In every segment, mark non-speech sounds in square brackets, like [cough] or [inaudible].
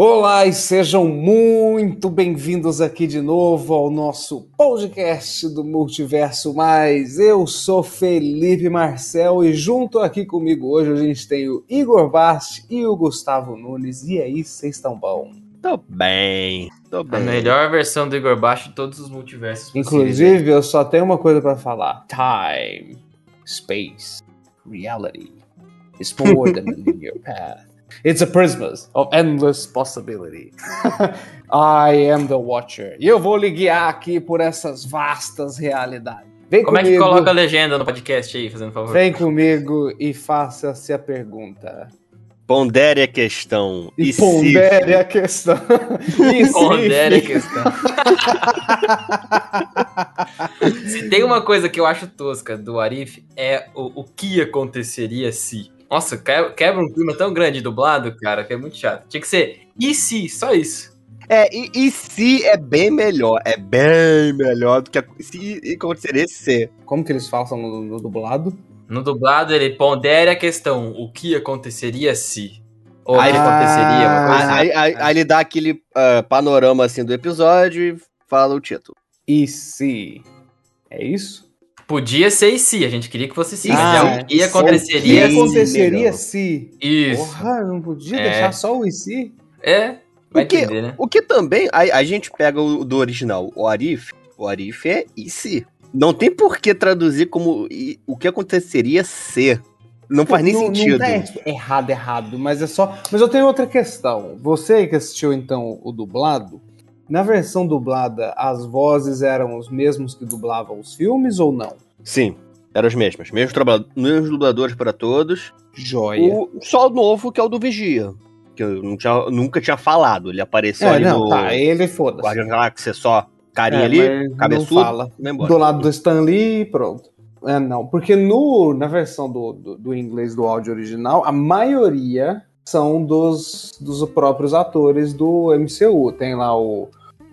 Olá e sejam muito bem-vindos aqui de novo ao nosso podcast do Multiverso Mais. Eu sou Felipe Marcel e junto aqui comigo hoje a gente tem o Igor Bast e o Gustavo Nunes. E aí, vocês estão bom? Tô bem, tô A bem. melhor versão do Igor Baixo de todos os multiversos. possíveis. Inclusive, eu só tenho uma coisa pra falar: time, space, reality. It's more than a linear path. It's a prismas of endless possibility. [laughs] I am the Watcher. E eu vou lhe guiar aqui por essas vastas realidades. Vem Como é comigo, que coloca a legenda no podcast aí, fazendo favor? Vem comigo e faça-se a pergunta. Pondere a questão. E, se- pondere a questão. E se- Pondere a [laughs] [laughs] questão. se tem uma coisa que eu acho tosca do Arif, é o, o que aconteceria se. Nossa, que- quebra um clima tão grande dublado, cara, que é muito chato. Tinha que ser e se, só isso. É, e, e se é bem melhor. É bem melhor do que a, se e aconteceria se. Como que eles falam no, no dublado? No dublado, ele pondere a questão, o que aconteceria se. Ou Aí ele- aconteceria, uma coisa Aí, aí- aí ele dá aquele ah, panorama assim do episódio e fala o título. E se? É isso? Podia ser e se, a gente queria que fosse sim, Ah, mas é o que é. aconteceria O que Sim, aconteceria se? Isso. Porra, não podia É. deixar só o e se? É, vai O que- entender, né? O que também, a, a gente pega o do original, o Arif. O Arif é e se. Não tem por que traduzir como e- o que aconteceria se. Não faz nem Não- sentido. Não é errado, errado, mas é só. Mas eu tenho outra questão. Você que assistiu então o dublado, na versão dublada, as vozes eram os mesmos que dublavam os filmes ou não? Sim, eram os mesmos. Mesmos, mesmos dubladores para todos. Joia. O, só o novo, que é o do Vigia. Que eu não tinha- nunca tinha falado. Ele apareceu É, ali não, no tá, ele foda-se. Guardião da Galáxia, só carinha É, ali, mas não cabeçudo, fala. embora. do lado do Stan Lee e pronto. É, não, porque no, na versão do, do, do inglês do áudio original, a maioria são dos, dos próprios atores do MCU. Tem lá o.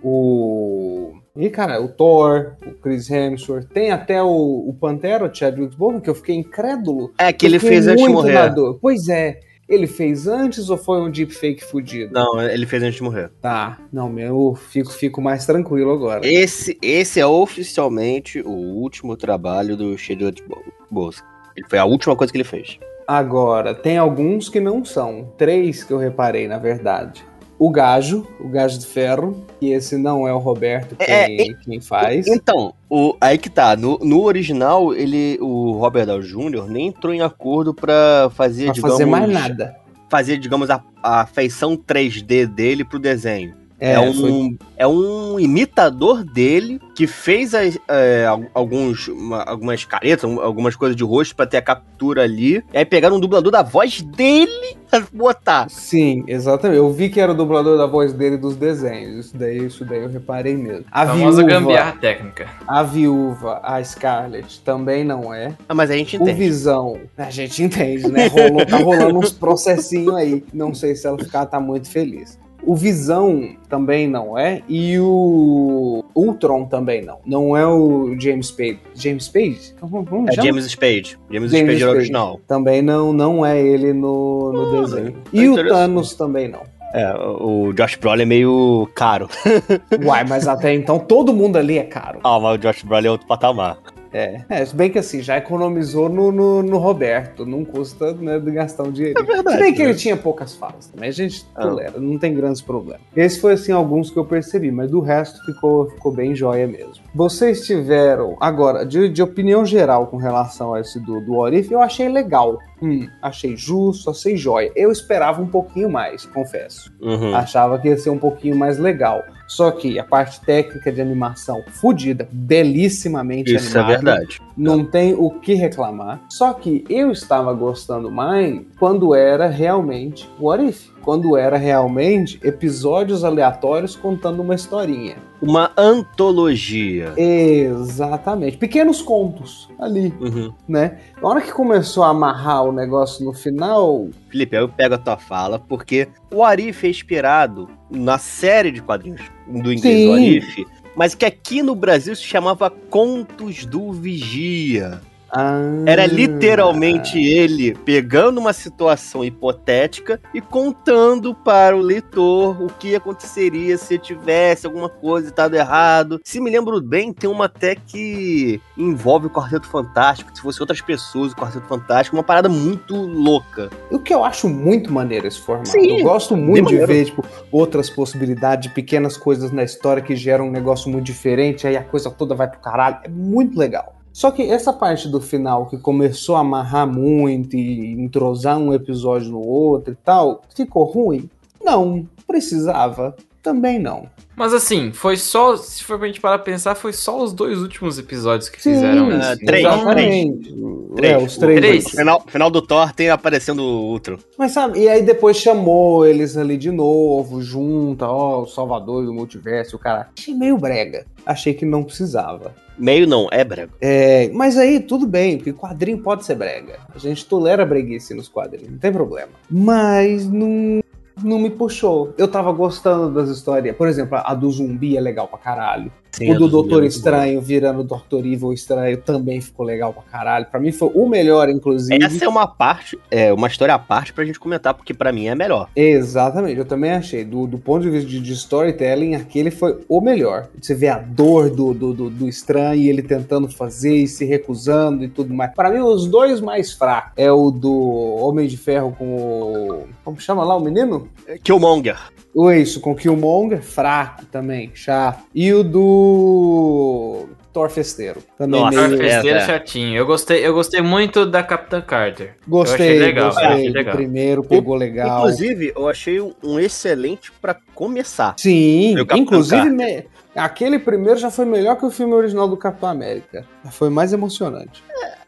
O. E, cara, o Thor, o Chris Hemsworth, tem até o, o Pantera, o Chadwick Boseman, que eu fiquei incrédulo. É que ele fez antes de morrer. dor. Pois é, ele fez antes ou foi um deepfake fudido? Não, ele fez antes de morrer. Tá, não, meu, eu fico, fico mais tranquilo agora. Esse, esse é oficialmente o último trabalho do Chadwick Bo- Boseman. Ele foi a última coisa que ele fez. Agora, tem alguns que não são. Três que eu reparei, na verdade. O Gajo, o Gajo de Ferro, que esse não é o Roberto quem, É, quem faz. Então, o, aí que tá. No, no original, ele, o Robert Downey Jr. nem entrou em acordo pra fazer, Pra digamos, fazer mais nada. fazer, digamos, a, a feição 3D dele pro desenho. É, É, um, foi- é um imitador dele que fez as, é, al- alguns, uma- algumas caretas, um- algumas coisas de rosto pra ter a captura ali. E aí pegaram um dublador da voz dele pra botar. Sim, exatamente. Eu vi que era o dublador da voz dele dos desenhos. Isso daí, isso daí eu reparei mesmo. A A famosa viúva, gambiarra técnica. a viúva, a Scarlett, também não é. Ah, mas a gente O entende. Visão, a gente entende, né? Rolou, tá rolando uns processinhos aí. Não sei se ela ficar tá muito feliz. O Visão também não é. E o Ultron também não. Não é o James Spade. James Spade? Como, como É chama? James Spade. James, James Spade é Spade. original. Também não, não é ele no, no Ah, desenho. é E o. Thanos também não. É, o o Josh Brolin é meio caro. [laughs] Uai, mas até então todo mundo ali é caro. Ah, mas o Josh Brolin é outro patamar. É, é se bem que assim, já economizou no, no, no Roberto. Não custa né, de gastar um dinheiro. É verdade. Se bem que né? ele tinha poucas falas também, a gente Ah. tolera, não tem grandes problemas. Esse foi assim alguns que eu percebi, mas do resto ficou, ficou bem joia mesmo. Vocês tiveram, agora, de, de opinião geral com relação a esse do, do Orif, eu achei legal. Hum, achei justo, achei joia. Eu esperava um pouquinho mais, confesso. Uhum. Achava que ia ser um pouquinho mais legal. Só que a parte técnica de animação fodida, belíssimamente Isso é animada. verdade. Não tem o que reclamar. Só que eu estava gostando mais quando era realmente What If? Quando era realmente episódios aleatórios contando uma historinha. Uma antologia. Exatamente. Pequenos contos ali, Uhum. né? Na hora que começou a amarrar o negócio no final, Felipe, eu pego a tua fala, porque o Arif é inspirado na série de quadrinhos do inglês Sim. do Arif, mas que aqui no Brasil se chamava Contos do Vigia. Ah. Era literalmente ele pegando uma situação hipotética e contando para o leitor o que aconteceria se tivesse alguma coisa estado errado. Se me lembro bem, tem uma até que envolve o Quarteto Fantástico, se fosse outras pessoas, o Quarteto Fantástico, uma parada muito louca. O que eu acho muito maneiro esse formato. Sim, eu gosto muito de maneiro. ver, tipo, outras possibilidades, pequenas coisas na história que geram um negócio muito diferente, aí a coisa toda vai pro caralho. É muito legal. Só que essa parte do final que começou a amarrar muito e entrosar um episódio no outro e tal, ficou ruim? Não. Precisava? Também não. Mas assim, foi só. Se for pra gente parar pra pensar, foi só os dois últimos episódios que Sim, fizeram isso. três, exatamente. Três. É, os três. Três. Final, final do Thor tem aparecendo o Ultron. Mas sabe, e aí depois chamou eles ali de novo, junta, ó, o Salvador do Multiverso, o cara. Achei meio brega. Achei que não precisava. Meio não, é brega. É, mas aí tudo bem, porque quadrinho pode ser brega. A gente tolera breguice nos quadrinhos, não tem problema. Mas não, não me puxou. Eu tava gostando das histórias. Por exemplo, a do zumbi é legal pra caralho. Sim, o do é Doutor Estranho virando Doutor Evil Estranho também ficou legal pra caralho. Pra mim foi o melhor, inclusive. Essa é uma parte, é uma história à parte pra gente comentar, porque pra mim é melhor. Exatamente, eu também achei. Do, do ponto de vista de, de storytelling, aquele foi o melhor. Você vê a dor do, do, do, do estranho e ele tentando fazer e se recusando e tudo mais. Para mim, os dois mais fracos é o do Homem de Ferro com o. Como chama lá o menino? Killmonger. O isso, com o Killmonger, fraco também, chato. E o do. Thor Festeiro. Também Nossa, meio. Thor Festeiro é. chatinho. Eu gostei, eu gostei muito da Capitã Carter. Gostei, Eu achei legal, gostei legal. primeiro, pegou legal. Inclusive, eu achei um- excelente pra começar. Sim, inclusive me- aquele primeiro já foi melhor que o filme original do Capitão América. Foi mais emocionante.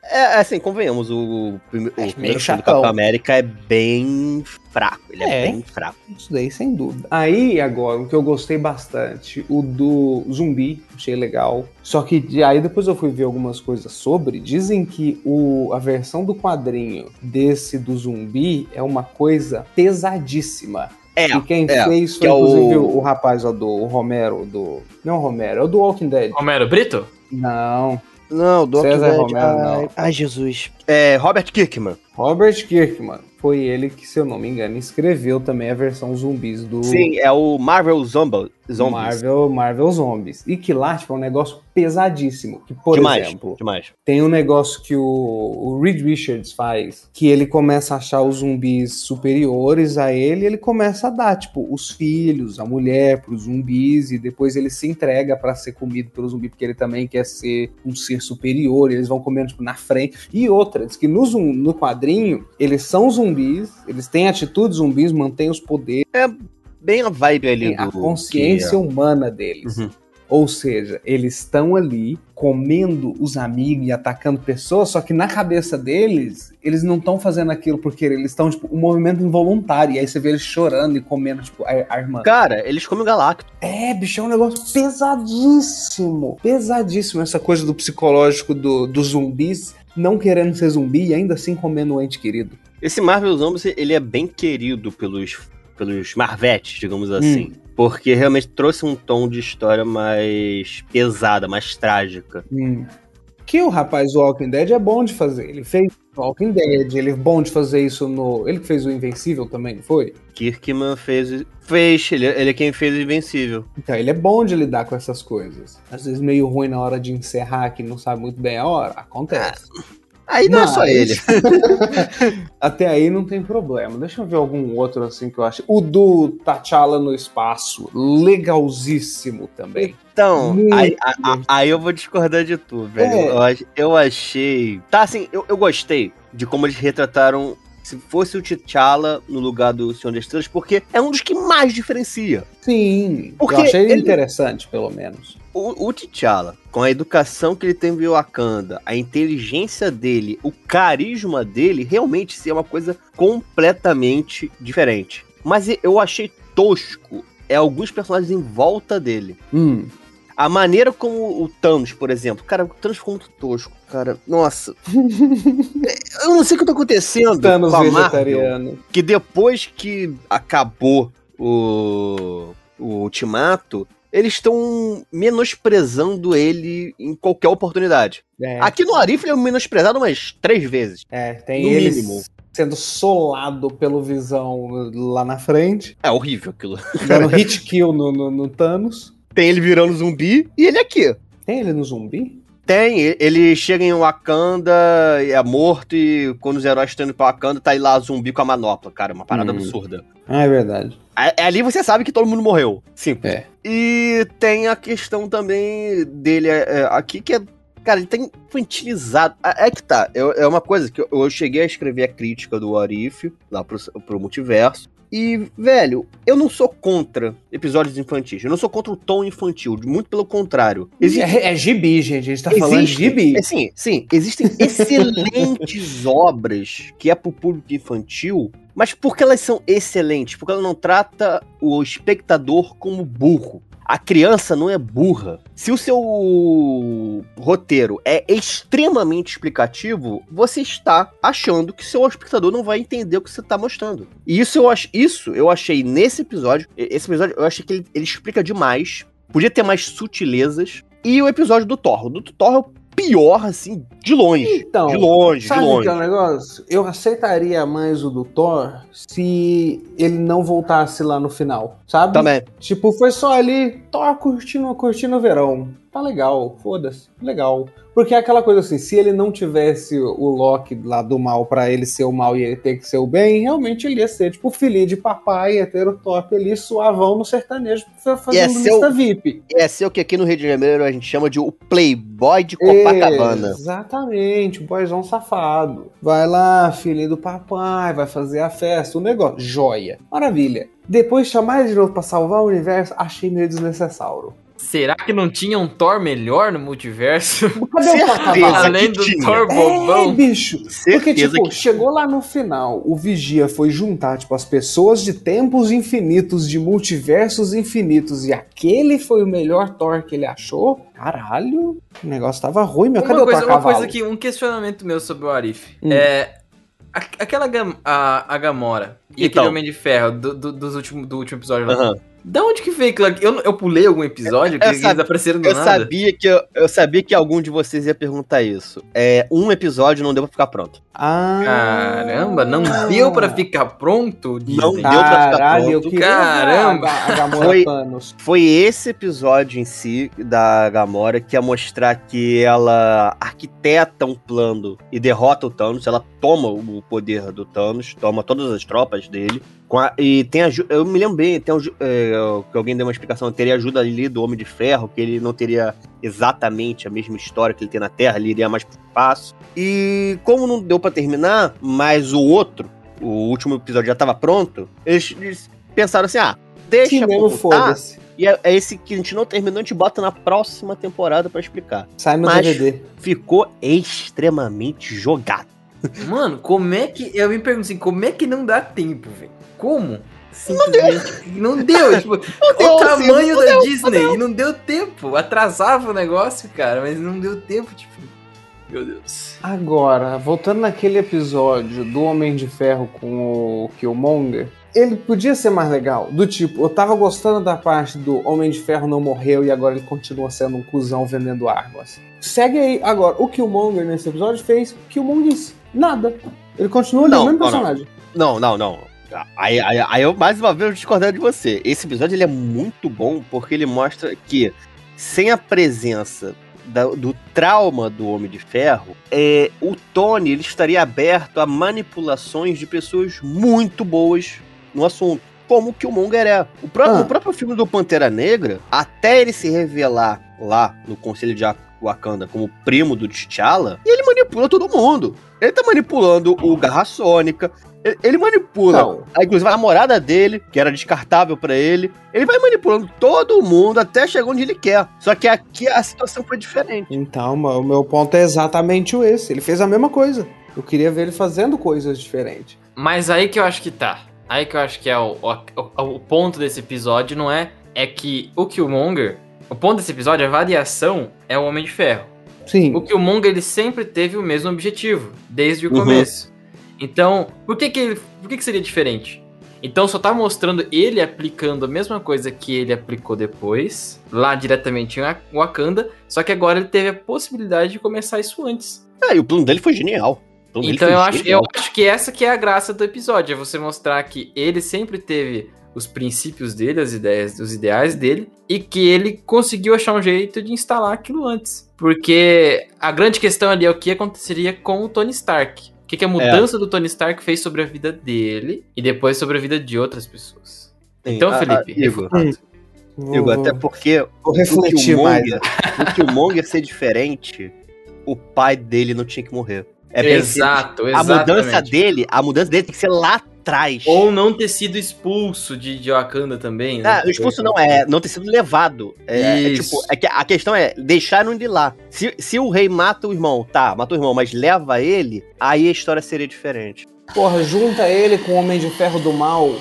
É, assim, convenhamos, o, prime- o É, meio primeiro filme do. Capitão América é bem fraco. Ele é, É. bem fraco. Isso daí, sem dúvida. Aí, agora, o que eu gostei bastante, o do zumbi, achei legal. Só que de- aí depois eu fui ver algumas coisas sobre. Dizem que o, a versão do quadrinho desse do zumbi é uma coisa pesadíssima. É, e quem é, fez que foi, é o- inclusive, o... o rapaz ó, do o Romero, do. Não o Romero, é o do Walking Dead. Romero Brito? Não. Não, do César Dead, Romero, ai, não. ai, Jesus. É, Robert Kirkman. Robert Kirkman. Foi ele que, se eu não me engano, escreveu também a versão zumbis do Sim, é o Marvel Zombi- Zombies. Marvel, Marvel Zombies. E que lá, tipo, é um negócio pesadíssimo. Que, por demais, exemplo, demais. tem um negócio que o, o Reed Richards faz, que ele começa a achar os zumbis superiores a ele, e ele começa a dar, tipo, os filhos, a mulher pros zumbis, e depois ele se entrega pra ser comido pelo zumbi, porque ele também quer ser um ser superior, e eles vão comendo, tipo, na frente. E outras, que no, no quadrinho, eles são zumbis, eles têm atitudes zumbis, mantêm os poderes, Bem a vibe ali a do... consciência que humana deles. Uhum. Ou seja, eles estão ali comendo os amigos e atacando pessoas, só que na cabeça deles, eles não estão fazendo aquilo porque eles estão, tipo, um movimento involuntário. E aí você vê eles chorando e comendo, tipo, a, a irmã. é- Cara, eles comem o Galacto. É, bicho, é um negócio pesadíssimo. Pesadíssimo essa coisa do psicológico do- dos zumbis não querendo ser zumbi e ainda assim comendo o ente querido. Esse Marvel Zombies, ele é bem querido pelos, pelos Marvetes, digamos assim. Porque realmente trouxe um tom de história mais pesada, mais trágica. Hum. Que o rapaz do Walking Dead é bom de fazer. Ele fez Walking Dead, ele é bom de fazer isso no. Ele que fez o Invencível também, não foi? Kirkman fez. Fez, ele, ele é quem fez o Invencível. Então, ele é bom de lidar com essas coisas. Às vezes meio ruim na hora de encerrar, que não sabe muito bem a hora. Acontece. Aí não é só Mas- ele. [laughs] Até aí não tem problema. Deixa eu ver algum outro assim que eu acho. O do T'Challa no espaço. Legalzíssimo também. Então, Muito aí, a- aí eu vou discordar de tu, velho. É. Eu, eu achei. Tá, assim, eu, eu gostei de como eles retrataram. Se fosse o T'Challa no lugar do Senhor das Estrelas, porque é um dos que mais diferencia. Sim. Porque eu achei ele- interessante, pelo menos. O, o T'Challa, com a educação que ele tem em Wakanda, a inteligência dele, o carisma dele, realmente é uma coisa completamente diferente. Mas eu achei tosco é alguns personagens em volta dele. Hum. A maneira como o Thanos, por exemplo, cara, o Thanos ficou muito tosco, cara. Nossa. [laughs] eu não sei o que tá acontecendo Thanos com a Marvel, vegetariano. que depois que acabou o, o Ultimato, eles estão menosprezando ele em qualquer oportunidade. É, Aqui no Arif ele é menosprezado umas três vezes. é, tem no ele mínimo. sendo solado pelo Visão lá na frente, É horrível aquilo. dando hit kill no, no- no Thanos. Tem ele virando zumbi e ele aqui. Tem ele no zumbi? Tem, ele chega em Wakanda e é morto e quando os heróis estão indo pra Wakanda, tá aí lá zumbi com a manopla, cara, uma parada Hum. absurda. Ah, é verdade. É- Ali você sabe que todo mundo morreu. Sim. É. E tem a questão também dele é, é, aqui que é. Cara, ele tá infantilizado. É é que tá. É, é uma coisa que eu, eu cheguei a escrever a crítica do Arif lá pro, pro multiverso. E, velho, eu não sou contra episódios infantis. Eu não sou contra o tom infantil. Muito pelo contrário. Existe, É, é gibi, gente. A gente tá falando de gibi. é, sim, sim. Existem [laughs] excelentes obras que é pro público infantil, mas porque elas são excelentes? Porque ela não trata o espectador como burro. A criança não é burra. Se o seu roteiro é extremamente explicativo, você está achando que seu espectador não vai entender o que você está mostrando. E isso eu, ach, isso eu achei nesse episódio. Esse episódio eu achei que ele, ele explica demais. Podia ter mais sutilezas. E o episódio do Thor. O do Thor pior, assim, de longe. Então, de longe, de Sabe o longe. que é o negócio? Eu aceitaria mais o do Thor se ele não voltasse lá no final, sabe? Também. Tipo, foi só ali, Thor curtindo, curtindo o verão. Tá legal, foda-se, legal. Porque é aquela coisa assim, se ele não tivesse o Loki lá do mal pra ele ser o mal e ele ter que ser o bem, realmente ele ia ser tipo o filhinho de papai, ia ter o top ali, suavão no sertanejo, fazendo Ia ser lista VIP. É ser o que aqui no Rio de Janeiro a gente chama de o Playboy de Copacabana. Exatamente, boyzão safado. Vai lá, filhinho do papai, vai fazer a festa, o negócio. Joia. Maravilha. Depois chamar ele de novo pra salvar o universo, achei meio desnecessário. Será que não tinha um Thor melhor no multiverso? [laughs] Cadê o? Além do tinha. Thor É, bobão. bicho. Porque, Certeza tipo, que chegou lá no final, o Vigia foi juntar, tipo, as pessoas de tempos infinitos, de multiversos infinitos, e aquele foi o melhor Thor que ele achou? Caralho, o negócio tava ruim, meu. Cadê Uma o coisa, Thor uma coisa que, um questionamento meu sobre o Arif. Hum. É. Aquela Gam- a, a Gamora e Então. aquele Homem de Ferro do, do, dos último, do último episódio lá. Aham. Da onde que veio aquilo? aqui? Eu, eu pulei algum episódio que Eu eles apareceram do Eu nada? sabia, que eu, eu sabia que algum de vocês ia perguntar isso. É, um episódio não deu pra ficar pronto. Ah, Caramba, não deu pra ficar pronto? Disney? Não deu pra ficar Caralho, eu pronto. Caramba. ver a, a Gamora Foi- Thanos. Foi esse episódio em si da Gamora que ia mostrar que ela arquiteta um plano e derrota o Thanos. Ela toma o poder do Thanos, toma todas as tropas dele. Com a- e tem ajuda. Eu me lembro bem, tem aju- é, que alguém deu uma explicação. Teria ajuda ali do Homem de Ferro, que ele não teria exatamente a mesma história que ele tem na Terra, ele iria mais pro espaço. E como não deu pra terminar, mas o outro, o último episódio já tava pronto, eles, eles pensaram assim: ah, deixa voltar, foda-se. e é, é esse que a gente não terminou, a gente bota na próxima temporada pra explicar. Sai no Mas- DVD. Ficou extremamente jogado. Mano, como é que. Eu me pergunto assim, como é que não dá tempo, velho? Como? Simplesmente não deu. tipo, [laughs] deu, o sim, tamanho não da deu, Disney e não deu tempo. Atrasava o negócio, cara, mas não deu tempo, tipo. Meu Deus. Agora, voltando naquele episódio do Homem de Ferro com o Killmonger, ele podia ser mais legal. Do tipo, eu tava gostando da parte do Homem de Ferro não morreu e agora ele continua sendo um cuzão vendendo armas. Segue aí. Agora, o Killmonger nesse episódio fez Killmonger nada. Ele continua ali, Não, o mesmo não, não. personagem. Não, não, não. Aí, aí, aí eu mais uma vez discordando de você. Esse episódio ele é muito bom porque ele mostra que sem a presença da- do trauma do Homem de Ferro, é, o Tony ele estaria aberto a manipulações de pessoas muito boas no assunto. Como o Killmonger é. O, pró- Ah. o próprio filme do Pantera Negra, até ele se revelar lá no Conselho de Wakanda como primo do T'Challa, ele manipula todo mundo. Ele tá manipulando o Garra Sônica, ele, manipula Não. a- inclusive a namorada dele, que era descartável pra ele. Ele vai manipulando todo mundo até chegar onde ele quer. Só que aqui a situação foi diferente. Então, o meu ponto é exatamente esse. Ele fez a mesma coisa. Eu queria ver ele fazendo coisas diferentes. Mas aí que eu acho que tá. Aí que eu acho que é o, o, o- o ponto desse episódio, não é? É que o Killmonger. O ponto desse episódio, a variação, é o Homem de Ferro. Sim. O Killmonger, ele sempre teve o mesmo objetivo, desde o Uhum. começo. Então, por que que, ele, por que que seria diferente? Então só tá mostrando ele aplicando a mesma coisa que ele aplicou depois, lá diretamente em Wakanda, só que agora ele teve a possibilidade de começar isso antes. Ah, e o plano dele foi genial. Então foi eu acho, eu acho que essa que é a graça do episódio, é você mostrar que ele sempre teve os princípios dele, as ideias, os ideais dele, e que ele conseguiu achar um jeito de instalar aquilo antes. Porque a grande questão ali é o que aconteceria com o Tony Stark. O que, que a mudança do Tony Stark fez sobre a vida dele e depois sobre a vida de outras pessoas. Sim, Então, a- a- Felipe, Igor, refutado. Igor, até porque Vou o refletir mais. Killmonger, o Killmonger ser diferente, o pai dele não tinha que morrer. É bem simples. Exato, A mudança dele, a mudança dele tem que ser lá atrás. Ou não ter sido expulso de, de Wakanda também, né? Ah, o expulso não é não ter sido levado. É, é tipo, é que a questão é deixaram ele lá. Se, se o rei mata o irmão, tá, matou o irmão, mas leva ele, aí a história seria diferente. Porra, junta ele com o Homem de Ferro do Mal.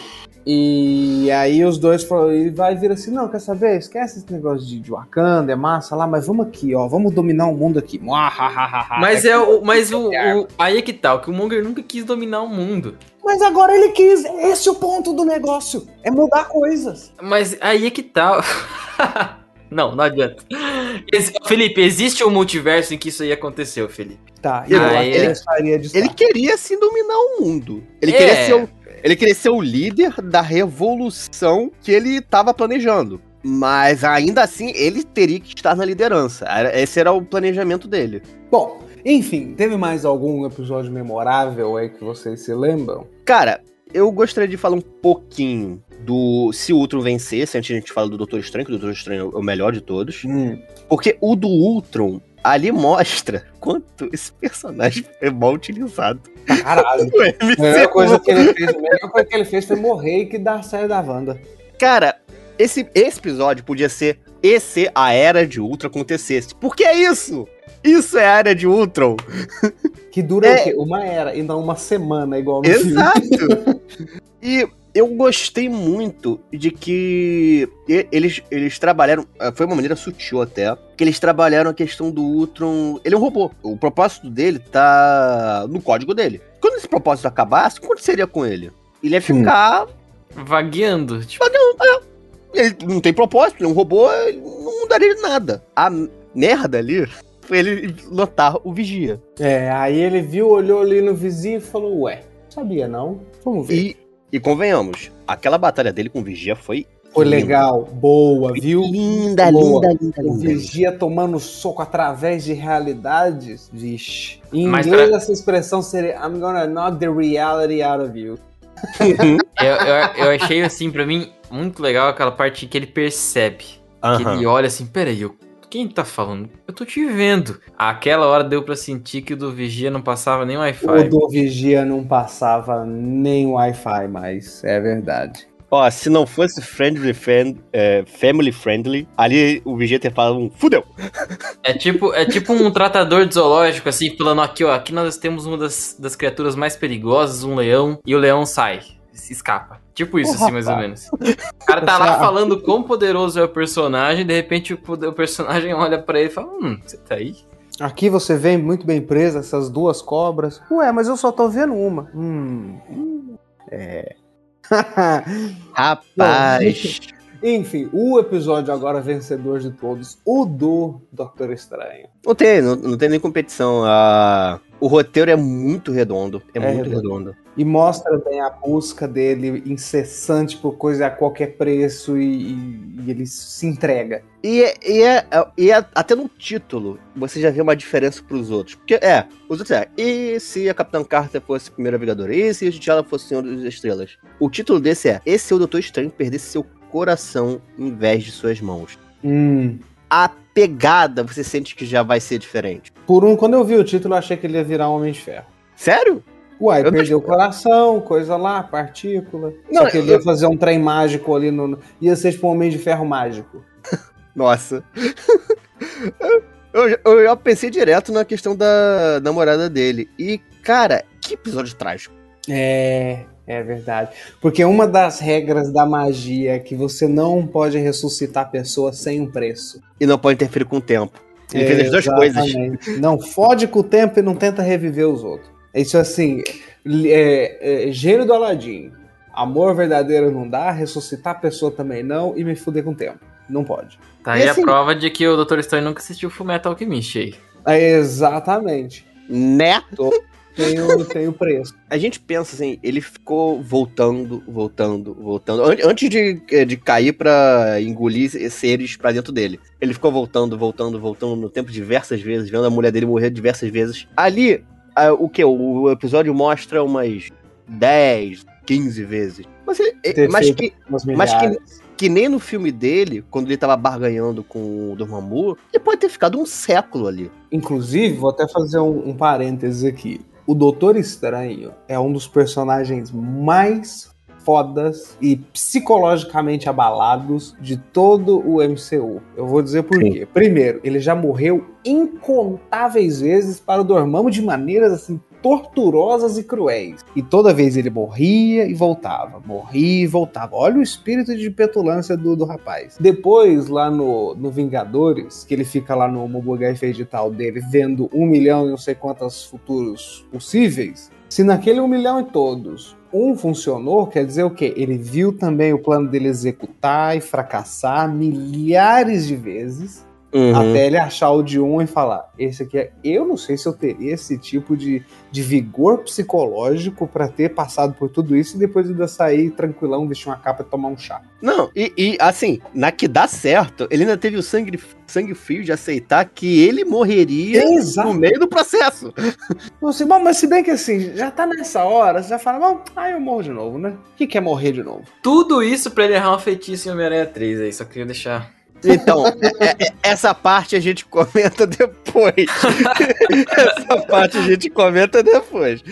E aí os dois falam, e vai vir assim, não, quer saber? Esquece esse negócio de, de Wakanda, é massa lá, mas vamos aqui, ó, vamos dominar o mundo aqui. Mas é o. Mas o, o- Aí é que tá, o Killmonger nunca quis dominar o mundo. Mas agora ele quis, esse é o ponto do negócio, é mudar coisas. Mas aí é que tá. [laughs] não, não adianta. Ex- Felipe, existe um multiverso em que isso aí aconteceu, Felipe. Tá, e eu aí acho que ele- gostaria de Ele queria sim dominar o mundo. Ele, É. queria ser o, ele queria ser o líder da revolução que ele estava planejando. Mas ainda assim, ele teria que estar na liderança. Era- Esse era o planejamento dele. Bom, enfim, teve mais algum episódio memorável aí que vocês se lembram? Cara, eu gostaria de falar um pouquinho do se o Ultron vencesse, antes a gente fala do Doutor Estranho, que o Doutor Estranho é o melhor de todos. Hum, Porque o do Ultron ali mostra quanto esse personagem é mal utilizado. caralho. [laughs] A melhor coisa que ele fez, a melhor coisa que ele fez foi morrer e que dar série da Wanda. Cara, esse, esse episódio podia ser e se a era de Ultron acontecesse. Porque é isso! Isso é a era de Ultron. Que dura É. o quê? Uma era e não uma semana, igual no filme. Exato! e eu gostei muito de que eles, eles trabalharam. eh, Foi uma maneira sutil até. Que eles trabalharam a questão do Ultron. Ele é um robô. O propósito dele tá no código dele. Quando esse propósito acabasse, o que aconteceria com ele? Ele ia ficar. Vagueando. Tipo, Ele não tem propósito, ele é um robô, ele não mudaria nada. A merda ali foi ele notar o vigia. É, aí ele viu, olhou ali no vizinho e falou, ué, sabia não? Vamos ver. E, e convenhamos, aquela batalha dele com o vigia foi. Foi linda. legal, boa, viu? Linda, Boa. linda, linda, O linda. vigia tomando soco através de realidades, vixe. Em Mas inglês pra- essa expressão seria I'm gonna knock the reality out of you. [laughs] eu, eu, eu achei assim, pra mim, muito legal aquela parte que ele percebe. Que ele olha assim, peraí, eu, quem tá falando? Eu tô te vendo. Aquela hora deu pra sentir que o do Vigia não passava nem O Wi-Fi. do vigia não passava nem Wi-Fi mais, é verdade. Ó, se não fosse friendly, friend, é, family friendly, ali o vigia teria falado um fudeu. É tipo, é tipo um tratador de zoológico, assim, falando aqui, ó, aqui nós temos uma das, das criaturas mais perigosas, um leão, e o leão sai, se escapa. Tipo isso, assim, mais ou menos. O cara tá lá [laughs] falando quão poderoso é o personagem, de repente o, o personagem [laughs] olha pra ele e fala, hum, você tá aí? Aqui você vê muito bem presa essas duas cobras. Ué, mas eu só tô vendo uma. Hum. hum, É. [laughs] Rapaz. Enfim, o episódio agora vencedor de todos, o do Doutor Estranho. Não tem, não, não tem nem competição. A... O roteiro é muito redondo. É, É muito redondo. redondo. E mostra bem a busca dele incessante por coisa a qualquer preço e, e- e ele se entrega. E, é- e, é, e é- até no título você já vê uma diferença pros outros. Porque é, os outros é, e se a Capitã Carter fosse a primeira Vingadora? E se o T'Challa fosse o Senhor das Estrelas? O título desse é, esse é o Doutor Estranho perdesse seu coração em vez de suas mãos. Hum. A pegada você sente que já vai ser diferente. Por um, quando eu vi o título, eu achei que ele ia virar um Homem de Ferro. Sério? Uai, Eu perdeu o coração, coisa lá, partícula. Só Não, que ele ia fazer um trem mágico ali no. Ia ser tipo um Homem de Ferro mágico. [laughs] Nossa. [laughs] eu, eu já pensei direto na questão da namorada dele. E, cara, que episódio trágico. É, é verdade. Porque uma das regras da magia é que você não pode ressuscitar pessoas sem um preço. E não pode interferir com o tempo. Ele fez as duas coisas. Não fode com o tempo e não tenta reviver os outros. Isso assim, é, é, gênio do Aladim. Amor verdadeiro não dá, ressuscitar a pessoa também não, e me fuder com o tempo. Não pode. Tá E aí assim- a prova de que o Dr. Stone nunca assistiu Fullmetal Alchemist aí. É, exatamente. Né? Tem o, tem o preço. A gente pensa assim, ele ficou voltando, voltando, voltando. An- Antes de, eh, de cair pra engolir seres pra dentro dele. Ele ficou voltando, voltando, voltando no tempo diversas vezes, vendo a mulher dele morrer diversas vezes. Ali, ah, o que? O episódio mostra umas 10, 15 vezes. Mas, ele- eh, mas que, Mas que- que nem no filme dele, quando ele tava barganhando com o Dormammu, ele pode ter ficado um século ali. Inclusive, vou até fazer um, um parênteses aqui. O Doutor Estranho é um dos personagens mais fodas e psicologicamente abalados de todo o MCU. Eu vou dizer por Sim. quê. Primeiro, ele já morreu incontáveis vezes para o Dormammu de maneiras assim torturosas e cruéis. E toda vez ele morria e voltava, morria e voltava. Olha o espírito de petulância do, do rapaz. Depois, lá no, no Vingadores, que ele fica lá no Mobugai digital dele, vendo um milhão e não sei quantos futuros possíveis, se naquele um milhão e todos um funcionou, quer dizer o quê? Ele viu também o plano dele executar e fracassar milhares de vezes Uhum. até ele achar o de um e falar: esse aqui é. Eu não sei se eu teria esse tipo de, de vigor psicológico pra ter passado por tudo isso e depois ainda sair tranquilão, vestir uma capa e tomar um chá. Não, e, e, assim, na que dá certo, ele ainda teve o sangue, sangue frio de aceitar que ele morreria Exato. no meio do processo. [laughs] Assim, bom, mas se bem que assim, já tá nessa hora, você já fala, bom, aí eu morro de novo, né? O que, que é morrer de novo? Tudo isso pra ele errar um feitiço em Homem-Aranha 3 aí, só queria deixar. Então, é- é- essa parte a gente comenta depois. [laughs] essa parte a gente comenta depois.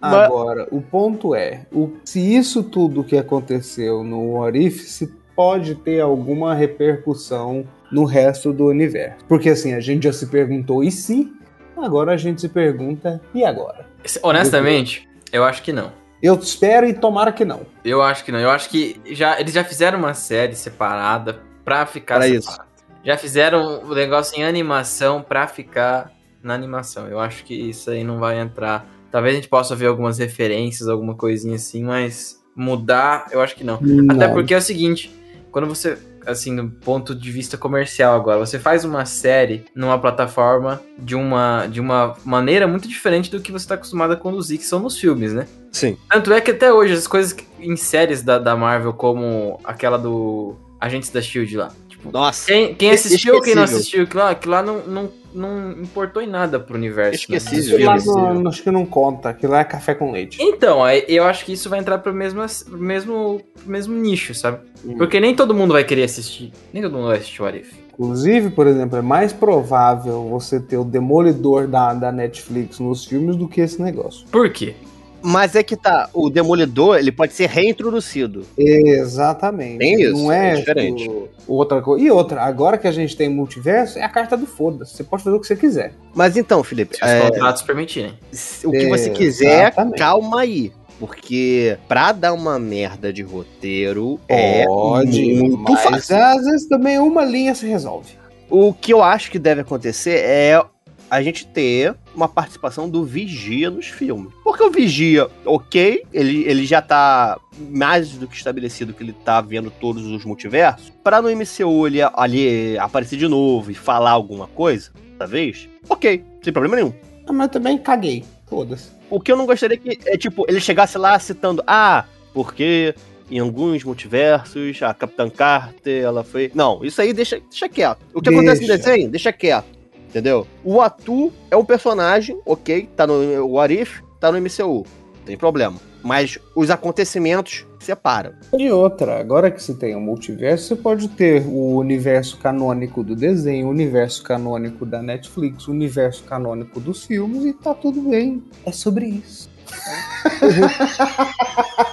Mas- Agora, o ponto é, o, se isso tudo que aconteceu no Orifice pode ter alguma repercussão no resto do universo. Porque assim, a gente já se perguntou e se, agora a gente se pergunta e agora? Honestamente, eu acho que não. Eu espero e tomara que não. Eu acho que não. Eu acho que já, eles já fizeram uma série separada pra ficar Pra isso. Já fizeram o negócio em animação pra ficar na animação. Eu acho que isso aí não vai entrar. Talvez a gente possa ver algumas referências, alguma coisinha assim, mas mudar, eu acho que não. Até Não. porque é o seguinte, quando você, assim, do ponto de vista comercial agora, você faz uma série numa plataforma de uma, de uma maneira muito diferente do que você está acostumado a conduzir, que são nos filmes, né? Sim. Tanto é que até hoje as coisas em séries da, da Marvel, como aquela do Agentes da Shield lá. Tipo, Nossa, quem, quem assistiu ou quem não assistiu aquilo lá, aquilo lá não, não, não importou em nada pro universo. né? Lá Esquecível. não, acho que não conta, aquilo lá é café com leite. Então, eu acho que isso vai entrar pro mesmo, mesmo, mesmo nicho, sabe? Hum. Porque nem todo mundo vai querer assistir. Nem todo mundo vai assistir o Arif. Inclusive, por exemplo, é mais provável você ter o Demolidor da, da Netflix nos filmes do que esse negócio. Por quê? Mas é que tá, o Demolidor, ele pode ser reintroduzido. Exatamente. Tem isso, Não é, é diferente. tipo, outra coisa. E outra, agora que a gente tem multiverso, é a carta do foda-se. Você pode fazer o que você quiser. Mas então, Felipe, Se os é, contratos permitirem. o que você quiser, Exatamente. calma aí. Porque pra dar uma merda de roteiro é Pode, muito mas fácil. às vezes também uma linha se resolve. O que eu acho que deve acontecer é a gente ter uma participação do Vigia nos filmes. Porque o Vigia, ok, ele, ele já tá mais do que estabelecido que ele tá vendo todos os multiversos. Pra no MCU ele ali aparecer de novo e falar alguma coisa, talvez, ok, sem problema nenhum. Ah, mas eu também caguei. Foda-se. O que eu não gostaria que é tipo, ele chegasse lá citando, ah, porque em alguns multiversos a Capitã Carter, ela foi. Não, isso aí deixa, deixa quieto. O que acontece no Deixa. desenho, deixa quieto. Entendeu? O Atu é um personagem, ok, tá no o Arif, tá no MCU. Não tem problema. Mas os acontecimentos separam. E outra, agora que você tem o multiverso, você pode ter o universo canônico do desenho, o universo canônico da Netflix, o universo canônico dos filmes e tá tudo bem. É sobre isso. [laughs]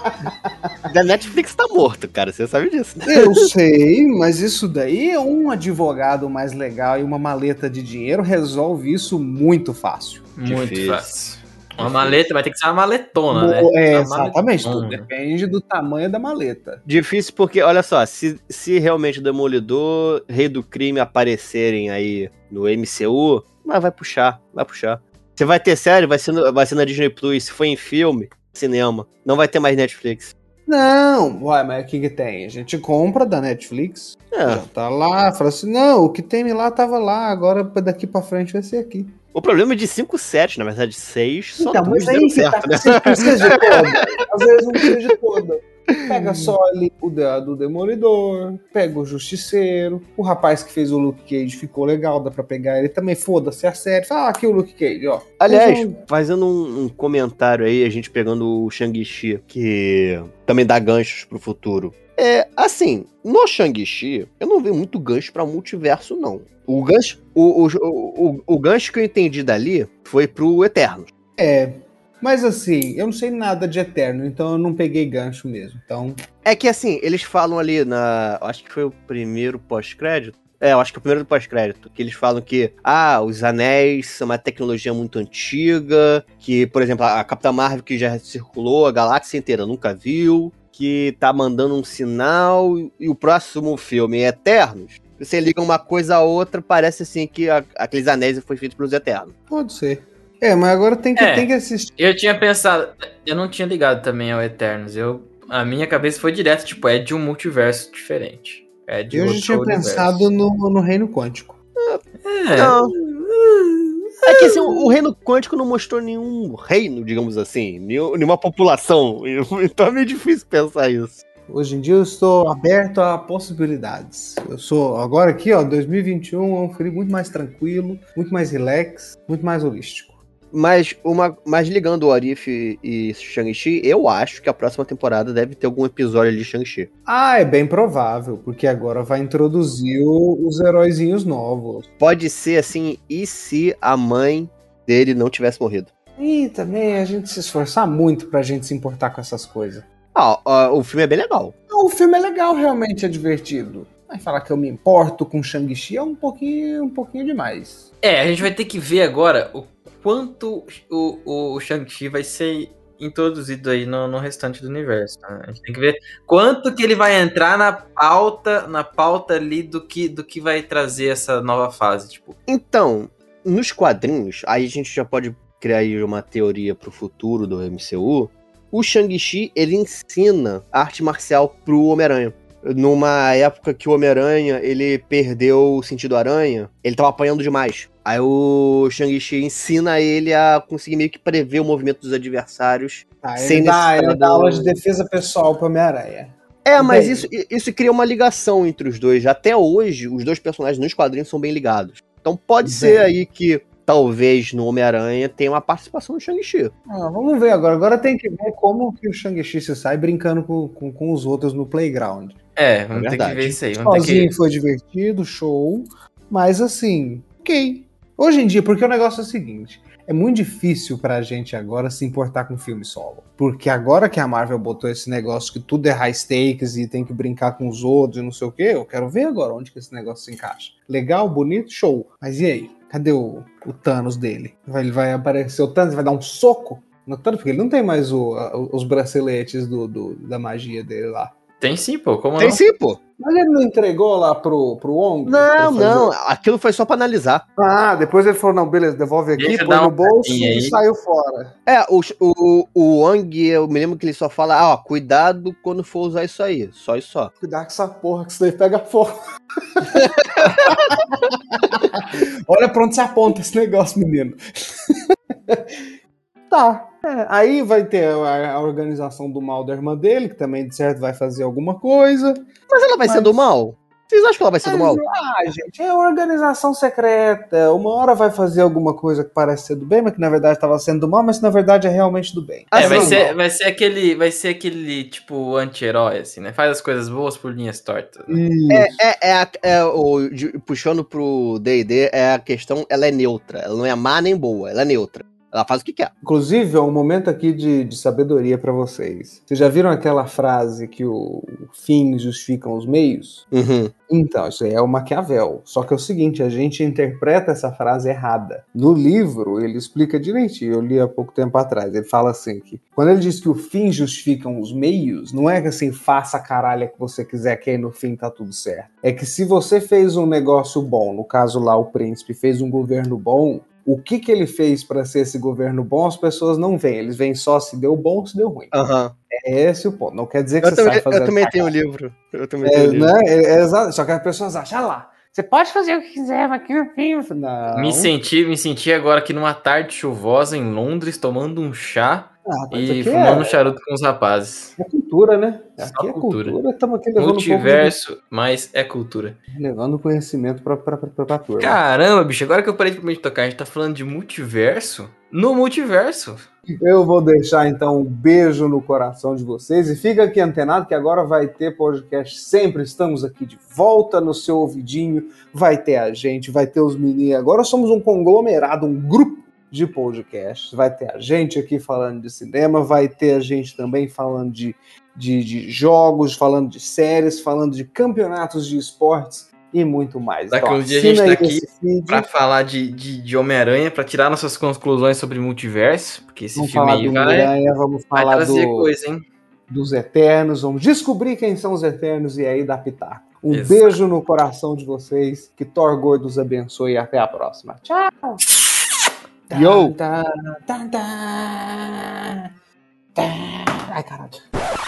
[laughs] Da Netflix tá morto, cara, você sabe disso. Eu sei, mas isso daí é um advogado mais legal e uma maleta de dinheiro resolve isso muito fácil. Muito Difícil. fácil. Uma maleta, vai ter que ser uma maletona, né? É, Uma exatamente, tudo depende do tamanho da maleta. Difícil porque, olha só, se, se realmente o Demolidor, Rei do Crime aparecerem aí no MCU, mas vai puxar, vai puxar. Se vai ter série, vai ser, no- vai ser na Disney Plus. Se for em filme, cinema. Não vai ter mais Netflix. Não, uai, mas o que que tem? A gente compra da Netflix, É. já tá lá, fala assim, não, o que tem lá tava lá, agora daqui pra frente vai ser aqui. O problema é de 5 sets, na verdade 6, só Então, duas mas aí certo, tá, né? você precisa de toda. [laughs] Às vezes não precisa de toda. Pega só ali o do Demolidor, pega o Justiceiro, o rapaz que fez o Luke Cage ficou legal, dá pra pegar ele também, foda-se a série. Fala, ah, aqui o Luke Cage, ó. Aliás, Mas, fazendo um, um comentário aí, a gente pegando o Shang-Chi, que também dá ganchos pro futuro. É, assim, no Shang-Chi, eu não vi muito gancho pra multiverso, não. O gancho, o, o, o, o, o gancho que eu entendi dali foi pro Eterno. É, mas assim, eu não sei nada de Eterno, então eu não peguei gancho mesmo. Então, É que assim, eles falam ali na. Acho que foi o primeiro pós-crédito. É, eu acho que é o primeiro pós-crédito. Que eles falam que, ah, os anéis são uma tecnologia muito antiga. Que, por exemplo, a Capitã Marvel que já circulou, a galáxia inteira nunca viu. Que tá mandando um sinal. E o próximo filme é Eternos. Você liga uma coisa a outra, parece assim que a- aqueles anéis foi feito pelos Eternos. pode ser. É, mas agora tem que, É. tem que assistir. Eu tinha pensado, eu não tinha ligado também ao Eternos. Eu, a minha cabeça foi direto, tipo, é de um multiverso diferente. É de Eu já tinha universo. pensado no, no Reino Quântico. É, Não. É que assim, o reino quântico não mostrou nenhum reino, digamos assim, nenhum- nenhuma população. [laughs] Então é meio difícil pensar isso. Hoje em dia eu estou aberto a possibilidades. Eu sou, agora aqui, ó, 2021 é um frio muito mais tranquilo, muito mais relax, muito mais holístico. Mas, uma, mas ligando o Arif e Shang-Chi, eu acho que a próxima temporada deve ter algum episódio de Shang-Chi. Ah, é bem provável, porque agora vai introduzir o- os heróizinhos novos. Pode ser assim, e se a mãe dele não tivesse morrido? E também a gente se esforçar muito pra gente se importar com essas coisas. Ah, ó, o filme é bem legal. Não, o filme é legal, realmente é divertido. Mas falar que eu me importo com Shang-Chi é um pouquinho, um pouquinho demais. É, a gente vai ter que ver agora o quanto o, o, o Shang-Chi vai ser introduzido aí no, no restante do universo. né? A gente tem que ver quanto que ele vai entrar na pauta, na pauta ali do que, do que vai trazer essa nova fase. Tipo, Então, nos quadrinhos, aí a gente já pode criar aí uma teoria pro futuro do MCU. O Shang-Chi, ele ensina arte marcial pro Homem-Aranha. Numa época que o Homem-Aranha, ele perdeu o sentido aranha, ele tava apanhando demais. Aí o Shang-Chi ensina ele a conseguir meio que prever o movimento dos adversários. Sem ele, dá, necessidade ele dá aula de defesa pessoal pro Homem-Aranha. É, mas isso, isso cria uma ligação entre os dois. Até hoje, os dois personagens nos quadrinhos são bem ligados. Então pode Bem. ser aí que talvez no Homem-Aranha tenha uma participação do Shang-Chi. Ah, vamos ver agora. Agora tem que ver como que o Shang-Chi se sai brincando com, com, com os outros no playground. é, vamos É ter que verdade. ver isso aí. Vamos ter Sozinho que... foi divertido, show. Mas assim, ok. Hoje em dia, porque o negócio é o seguinte: é muito difícil pra gente agora se importar com filme solo. Porque agora que a Marvel botou esse negócio que tudo é high stakes e tem que brincar com os outros e não sei o quê, eu quero ver agora onde que esse negócio se encaixa. Legal, bonito, show. Mas e aí? Cadê o, o Thanos dele? Ele vai aparecer o Thanos, vai dar um soco no Thanos, porque ele não tem mais o- a- os braceletes do, do- da magia dele lá. Tem sim, pô. Como Tem não? sim, pô. Mas ele não entregou lá pro, pro Wong? Não, não. Aquilo foi só pra analisar. Ah, depois ele falou, não, beleza, devolve aqui, Deixa põe no uma bolso e aí. saiu fora. É, o, o, o Wong, eu me lembro que ele só fala, ah, ó, cuidado quando for usar isso aí. Só isso só. Cuidado com essa porra, que isso daí pega fogo. [laughs] Olha pra onde você aponta esse negócio, menino. [laughs] tá. É, aí vai ter a, a organização do mal da irmã dele, que também, de certo, vai fazer alguma coisa. Mas ela vai ser Mas- do mal? Vocês acham que ela vai ser do mal? Ah, gente, é organização secreta. Uma hora vai fazer alguma coisa que parece ser do bem, mas que na verdade estava sendo do mal, mas que na verdade é realmente do bem. É, vai Assim, ser, vai ser aquele, vai ser aquele tipo anti-herói assim, né? Faz as coisas boas por linhas tortas. Né? É, é, a- é o, de- puxando pro D&D, é a questão, ela é neutra. Ela não é má nem boa, ela é neutra. Ela faz o que quer. Inclusive, é um momento aqui de, de sabedoria pra vocês. Vocês já viram aquela frase que o fim justificam os meios? Uhum. Então, isso aí é o Maquiavel. Só que é o seguinte, a gente interpreta essa frase errada. No livro, ele explica direitinho. Eu li há pouco tempo atrás. Ele fala assim que quando ele diz que o fim justificam os meios, não é que assim, faça a caralho que você quiser, que aí no fim tá tudo certo. É que se você fez um negócio bom, no caso lá o príncipe fez um governo bom, o que, que ele fez para ser esse governo bom, as pessoas não veem. Eles veem só se deu bom, se deu ruim. Aham. É esse o ponto. Não quer dizer que Eu você também, sabe fazer eu também tenho um livro. Eu também É, tenho livro. né? É, é exato. Só que as pessoas acham, "Ah lá, você pode fazer o que quiser, mas aqui no fim. Não. Me senti, me senti agora aqui numa tarde chuvosa em Londres, tomando um chá Ah, e aqui fumando um é, charuto com os rapazes. é cultura, né? Só Aqui é cultura. cultura. Estamos aqui levando, um pouco Multiverso, mas é cultura. de, levando conhecimento pra, pra, pra, pra turma. Caramba, bicho, agora que eu parei de tocar, a gente tá falando de multiverso? No multiverso. Eu vou deixar então um beijo no coração de vocês e fica aqui antenado que agora vai ter podcast sempre. Estamos aqui de volta no seu ouvidinho. Vai ter a gente, vai ter os meninos. Agora somos um conglomerado, um grupo de podcasts. Vai ter a gente aqui falando de cinema, vai ter a gente também falando de, de, de jogos, falando de séries, falando de campeonatos de esportes e muito mais. Daqui Então, uns dias a gente tá aqui. Pra falar de, de, de Homem-Aranha, pra tirar nossas conclusões sobre multiverso, porque esse Vamos filme aí vai, vamos vai falar trazer do, coisa, hein? dos Eternos, vamos descobrir quem são os Eternos e aí dar pitaco. Um Exato. beijo no coração de vocês, que Thor Gordo os abençoe e até a próxima. Tchau! Yo! Ai, caralho.